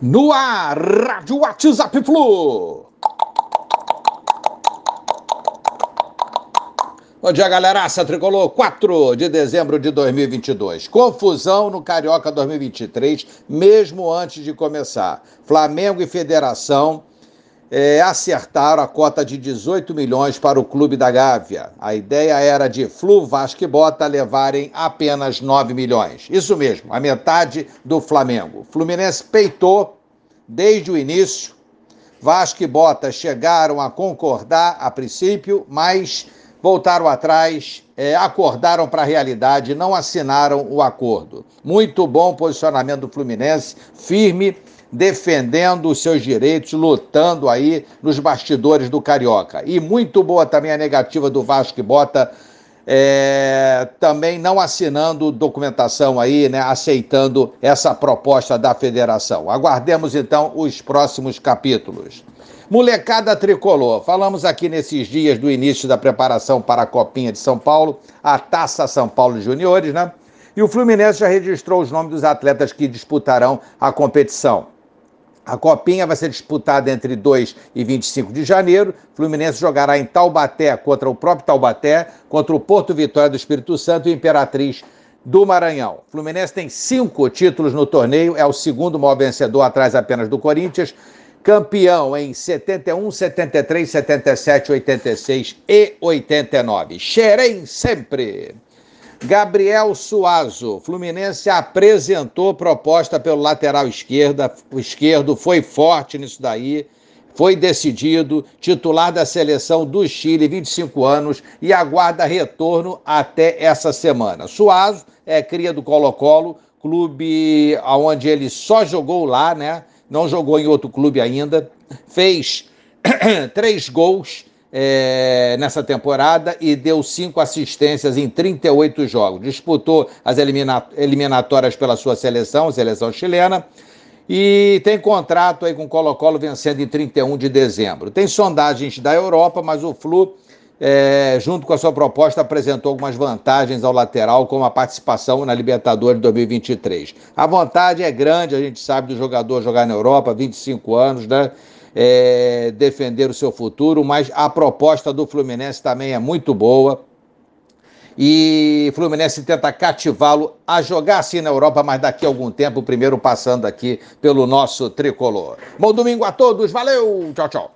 No ar, Rádio WhatsApp Flu. Bom dia, galeraça. Tricolor, 4 de dezembro de 2022. Confusão no Carioca 2023, mesmo antes de começar. Flamengo e Federação é, acertaram a cota de 18 milhões para o Clube da Gávea. A ideia era de Flu, Vasco e Bota levarem apenas 9 milhões. Isso mesmo, a metade do Flamengo. Fluminense peitou desde o início. Vasco e Bota chegaram a concordar a princípio, mas voltaram atrás, é, acordaram para a realidade, não assinaram o acordo. Muito bom posicionamento do Fluminense, firme, defendendo os seus direitos, lutando aí nos bastidores do Carioca. E muito boa também a negativa do Vasco que bota. É, também não assinando documentação aí, né, aceitando essa proposta da federação. Aguardemos então os próximos capítulos. Molecada tricolor, falamos aqui nesses dias do início da preparação para a Copinha de São Paulo, a Taça São Paulo Juniores, né? E o Fluminense já registrou os nomes dos atletas que disputarão a competição. A Copinha vai ser disputada entre 2 e 25 de janeiro. Fluminense jogará em Taubaté contra o próprio Taubaté, contra o Porto Vitória do Espírito Santo e Imperatriz do Maranhão. Fluminense tem cinco títulos no torneio, é o segundo maior vencedor, atrás apenas do Corinthians campeão em 71, 73, 77, 86 e 89. Xerém sempre. Gabriel Suazo, Fluminense apresentou proposta pelo lateral esquerda, esquerdo foi forte nisso daí, foi decidido, titular da seleção do Chile, 25 anos, e aguarda retorno até essa semana. Suazo é cria do Colo-Colo, clube onde ele só jogou lá, né? não jogou em outro clube ainda, fez três gols é, nessa temporada e deu cinco assistências em 38 jogos. Disputou as eliminatórias pela sua seleção, seleção chilena, e tem contrato aí com o Colo-Colo vencendo em 31 de dezembro. Tem sondagens da Europa, mas o Flu é, junto com a sua proposta, apresentou algumas vantagens ao lateral, como a participação na Libertadores 2023. A vontade é grande, a gente sabe do jogador jogar na Europa, 25 anos, né? É, defender o seu futuro, mas a proposta do Fluminense também é muito boa. E Fluminense tenta cativá-lo a jogar assim na Europa, mas daqui a algum tempo, primeiro passando aqui pelo nosso tricolor. Bom domingo a todos, valeu, tchau, tchau.